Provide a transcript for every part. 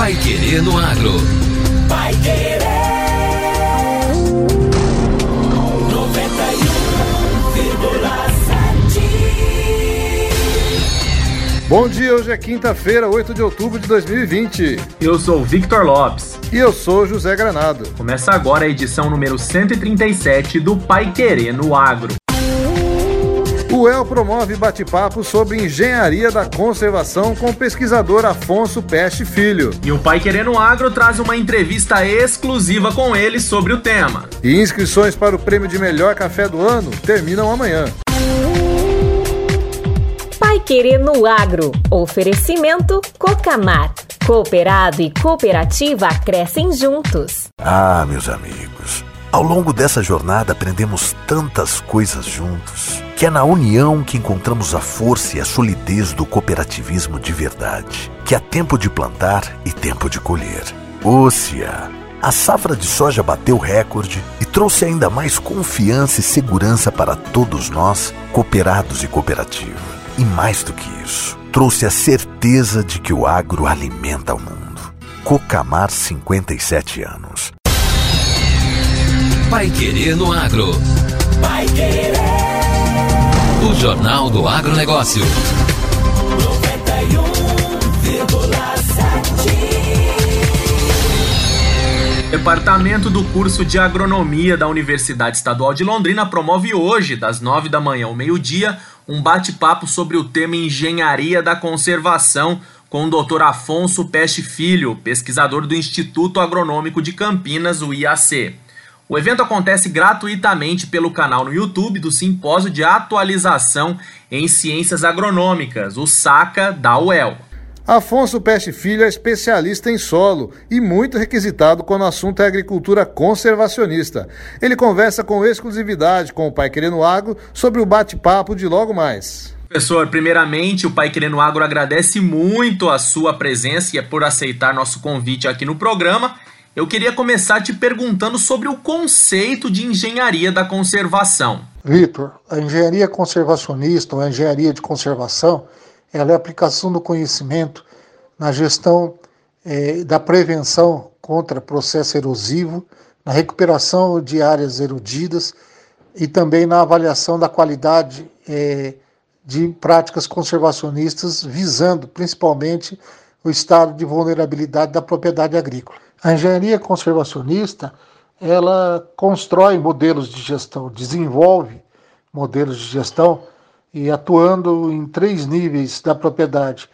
Pai Querer no Agro. Pai Querer. 91,7. Bom dia, hoje é quinta-feira, 8 de outubro de 2020. Eu sou Victor Lopes. E eu sou José Granado. Começa agora a edição número 137 do Pai Querer no Agro. O El promove bate-papo sobre engenharia da conservação com o pesquisador Afonso Peste Filho. E o Pai Querendo Agro traz uma entrevista exclusiva com ele sobre o tema. E inscrições para o prêmio de melhor café do ano terminam amanhã. Pai Querendo Agro. Oferecimento Cocamar. Cooperado e cooperativa crescem juntos. Ah, meus amigos. Ao longo dessa jornada aprendemos tantas coisas juntos, que é na união que encontramos a força e a solidez do cooperativismo de verdade, que há tempo de plantar e tempo de colher. Ócia! A safra de soja bateu recorde e trouxe ainda mais confiança e segurança para todos nós, cooperados e cooperativa. E mais do que isso, trouxe a certeza de que o agro alimenta o mundo. Cocamar 57 anos. Pai Querer no Agro. Pai Querer. O Jornal do Agronegócio. 91,7. Departamento do curso de Agronomia da Universidade Estadual de Londrina promove hoje, das 9 da manhã ao meio-dia, um bate-papo sobre o tema Engenharia da Conservação com o Dr. Afonso Peste Filho, pesquisador do Instituto Agronômico de Campinas, o IAC. O evento acontece gratuitamente pelo canal no YouTube do Simpósio de Atualização em Ciências Agronômicas, o SACA da UEL. Afonso Peste Filho é especialista em solo e muito requisitado quando o assunto é agricultura conservacionista. Ele conversa com exclusividade com o Pai Querendo Agro sobre o bate-papo de logo mais. Professor, primeiramente, o Pai Querendo Agro agradece muito a sua presença e é por aceitar nosso convite aqui no programa. Eu queria começar te perguntando sobre o conceito de engenharia da conservação. Vitor, a engenharia conservacionista ou a engenharia de conservação ela é a aplicação do conhecimento na gestão eh, da prevenção contra processo erosivo, na recuperação de áreas erodidas e também na avaliação da qualidade eh, de práticas conservacionistas, visando principalmente o estado de vulnerabilidade da propriedade agrícola. A engenharia conservacionista, ela constrói modelos de gestão, desenvolve modelos de gestão e atuando em três níveis da propriedade,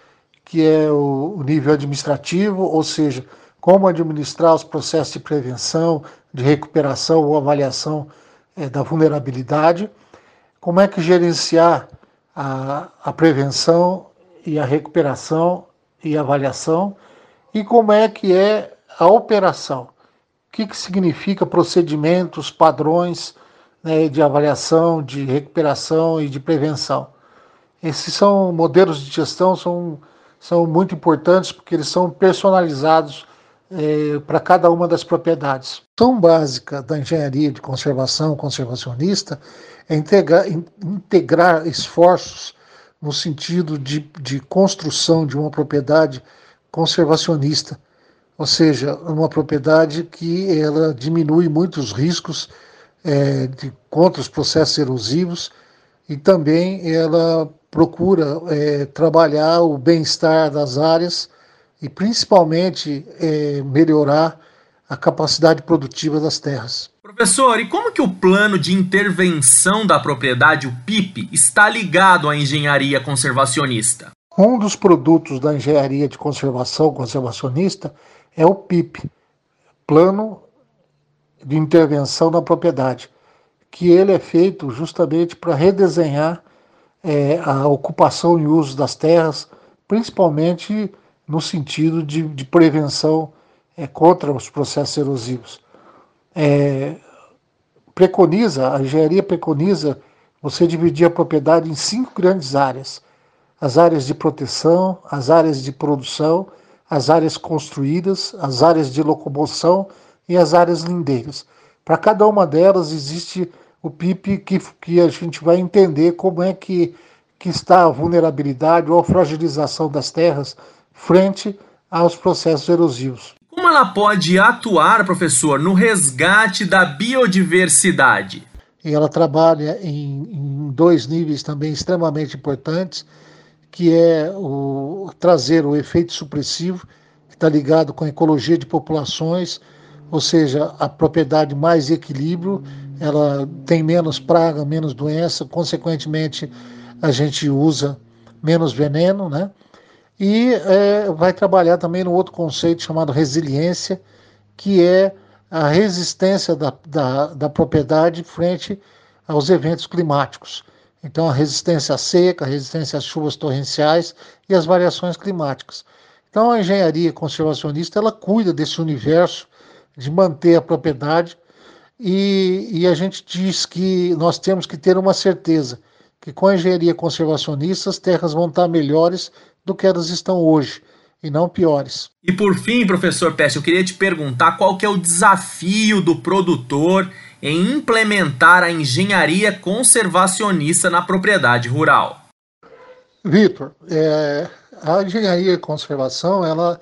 que é o nível administrativo, ou seja, como administrar os processos de prevenção, de recuperação ou avaliação é, da vulnerabilidade, como é que gerenciar a, a prevenção e a recuperação e avaliação, e como é que é a operação. O que, que significa procedimentos, padrões né, de avaliação, de recuperação e de prevenção. Esses são modelos de gestão, são, são muito importantes porque eles são personalizados é, para cada uma das propriedades. A básica da engenharia de conservação conservacionista é integrar, integrar esforços no sentido de, de construção de uma propriedade conservacionista ou seja, uma propriedade que ela diminui muitos riscos é, de, contra os processos erosivos e também ela procura é, trabalhar o bem-estar das áreas e principalmente é, melhorar a capacidade produtiva das terras. Professor, e como que o plano de intervenção da propriedade, o PIP, está ligado à engenharia conservacionista? Um dos produtos da engenharia de conservação conservacionista é o PIP, Plano de Intervenção na Propriedade, que ele é feito justamente para redesenhar é, a ocupação e uso das terras, principalmente no sentido de, de prevenção é, contra os processos erosivos. É, preconiza, a engenharia preconiza você dividir a propriedade em cinco grandes áreas: as áreas de proteção, as áreas de produção, as áreas construídas, as áreas de locomoção e as áreas lindeiras. Para cada uma delas existe o PIP que, que a gente vai entender como é que, que está a vulnerabilidade ou a fragilização das terras frente aos processos erosivos. Como ela pode atuar, professor, no resgate da biodiversidade? E ela trabalha em, em dois níveis também extremamente importantes, que é o trazer o efeito supressivo, que está ligado com a ecologia de populações, ou seja, a propriedade mais equilíbrio, ela tem menos praga, menos doença, consequentemente a gente usa menos veneno, né? E é, vai trabalhar também no outro conceito chamado resiliência, que é a resistência da, da, da propriedade frente aos eventos climáticos. Então, a resistência à seca, a resistência às chuvas torrenciais e às variações climáticas. Então, a engenharia conservacionista ela cuida desse universo de manter a propriedade e, e a gente diz que nós temos que ter uma certeza que com a engenharia conservacionista as terras vão estar melhores do que elas estão hoje e não piores. E por fim, professor Peste, eu queria te perguntar qual que é o desafio do produtor em implementar a engenharia conservacionista na propriedade rural. Vitor, é, a engenharia e conservação ela,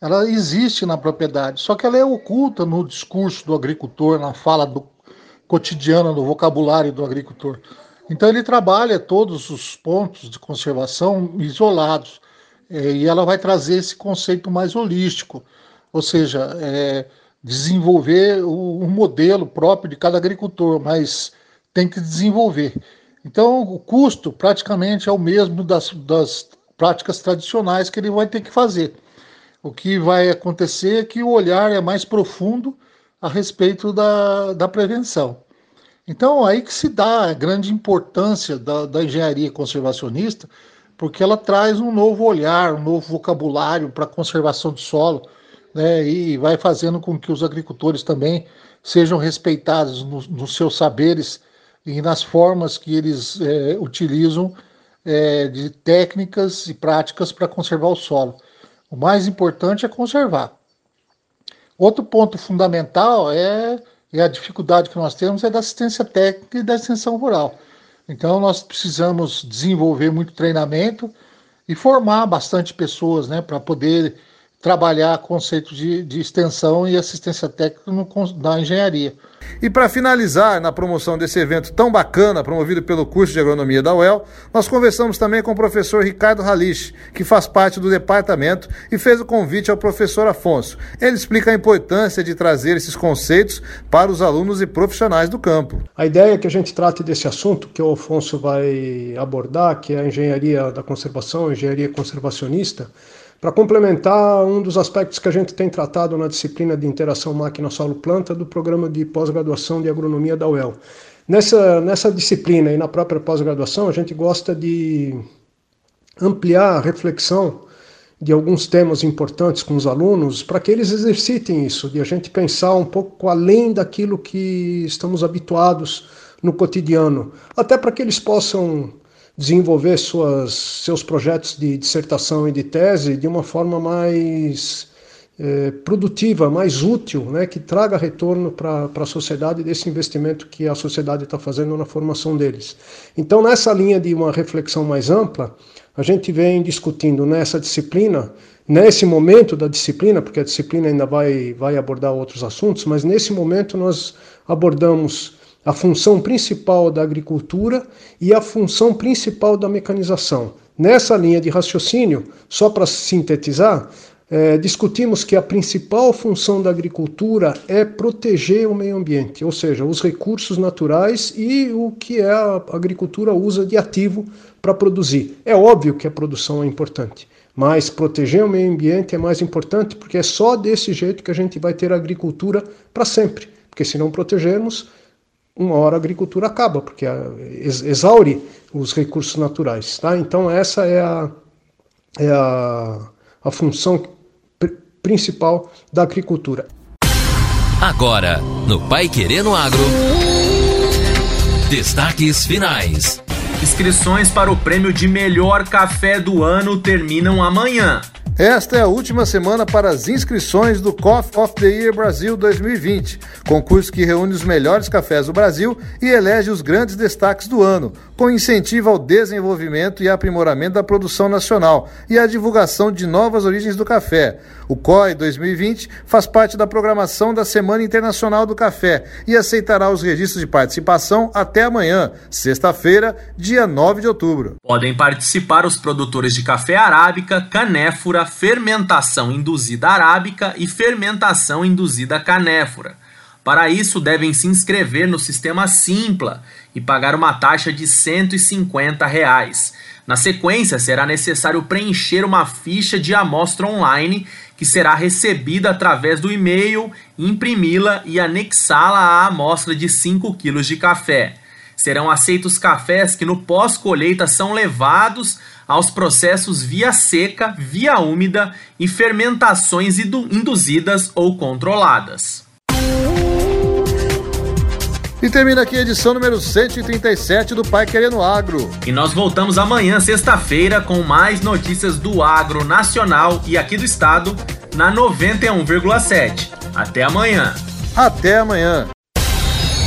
ela existe na propriedade, só que ela é oculta no discurso do agricultor, na fala do cotidiana, do vocabulário do agricultor. Então ele trabalha todos os pontos de conservação isolados é, e ela vai trazer esse conceito mais holístico, ou seja, é, desenvolver um modelo próprio de cada agricultor, mas tem que desenvolver. Então o custo praticamente é o mesmo das, das práticas tradicionais que ele vai ter que fazer. O que vai acontecer é que o olhar é mais profundo a respeito da, da prevenção. Então, aí que se dá a grande importância da, da engenharia conservacionista, porque ela traz um novo olhar, um novo vocabulário para a conservação do solo, né, e vai fazendo com que os agricultores também sejam respeitados no, nos seus saberes e nas formas que eles é, utilizam é, de técnicas e práticas para conservar o solo. O mais importante é conservar. Outro ponto fundamental é e a dificuldade que nós temos é da assistência técnica e da extensão rural. Então, nós precisamos desenvolver muito treinamento e formar bastante pessoas né, para poder trabalhar conceitos de, de extensão e assistência técnica no, na engenharia. E para finalizar, na promoção desse evento tão bacana, promovido pelo curso de agronomia da UEL, nós conversamos também com o professor Ricardo Halich, que faz parte do departamento e fez o convite ao professor Afonso. Ele explica a importância de trazer esses conceitos para os alunos e profissionais do campo. A ideia é que a gente trate desse assunto que o Afonso vai abordar, que é a engenharia da conservação, a engenharia conservacionista, para complementar um dos aspectos que a gente tem tratado na disciplina de interação máquina-solo-planta do programa de pós-graduação de agronomia da UEL. Nessa, nessa disciplina e na própria pós-graduação, a gente gosta de ampliar a reflexão de alguns temas importantes com os alunos para que eles exercitem isso, de a gente pensar um pouco além daquilo que estamos habituados no cotidiano, até para que eles possam desenvolver suas, seus projetos de dissertação e de tese de uma forma mais é, produtiva, mais útil, né, que traga retorno para a sociedade desse investimento que a sociedade está fazendo na formação deles. Então, nessa linha de uma reflexão mais ampla, a gente vem discutindo nessa disciplina, nesse momento da disciplina, porque a disciplina ainda vai, vai abordar outros assuntos, mas nesse momento nós abordamos a função principal da agricultura e a função principal da mecanização. Nessa linha de raciocínio, só para sintetizar, é, discutimos que a principal função da agricultura é proteger o meio ambiente, ou seja, os recursos naturais e o que é a agricultura usa de ativo para produzir. É óbvio que a produção é importante, mas proteger o meio ambiente é mais importante porque é só desse jeito que a gente vai ter agricultura para sempre. Porque se não protegermos, uma hora a agricultura acaba, porque exaure os recursos naturais. Tá? Então, essa é a, é a, a função principal da agricultura. Agora, no Pai Querendo Agro. Destaques finais. Inscrições para o prêmio de melhor café do ano terminam amanhã. Esta é a última semana para as inscrições do Coffee of the Year Brasil 2020, concurso que reúne os melhores cafés do Brasil e elege os grandes destaques do ano, com incentivo ao desenvolvimento e aprimoramento da produção nacional e à divulgação de novas origens do café. O COI 2020 faz parte da programação da Semana Internacional do Café e aceitará os registros de participação até amanhã, sexta-feira, dia 9 de outubro. Podem participar os produtores de café arábica, canéfora, fermentação induzida arábica e fermentação induzida canéfora. Para isso, devem se inscrever no sistema Simpla e pagar uma taxa de 150 reais. Na sequência, será necessário preencher uma ficha de amostra online que será recebida através do e-mail, imprimi-la e anexá-la à amostra de 5 kg de café. Serão aceitos cafés que no pós-colheita são levados aos processos via seca, via úmida e fermentações induzidas ou controladas. E termina aqui a edição número 137 do Pai Querendo Agro. E nós voltamos amanhã, sexta-feira, com mais notícias do agro nacional e aqui do estado na 91,7. Até amanhã. Até amanhã.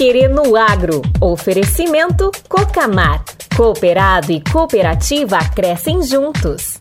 Querer no Agro. Oferecimento Cocamar. Cooperado e cooperativa crescem juntos.